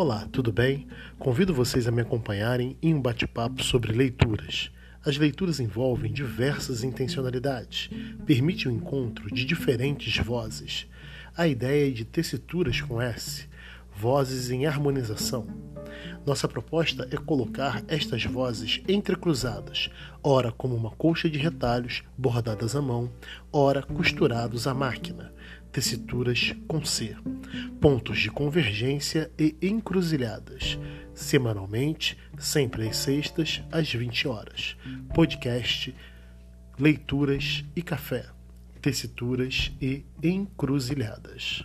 Olá, tudo bem? Convido vocês a me acompanharem em um bate-papo sobre leituras. As leituras envolvem diversas intencionalidades, permitem o encontro de diferentes vozes. A ideia é de tessituras com S, vozes em harmonização. Nossa proposta é colocar estas vozes entrecruzadas, ora como uma colcha de retalhos bordadas à mão, ora costurados à máquina, tessituras com C, pontos de convergência e encruzilhadas, semanalmente, sempre às sextas, às 20 horas. Podcast, leituras e café, tessituras e encruzilhadas.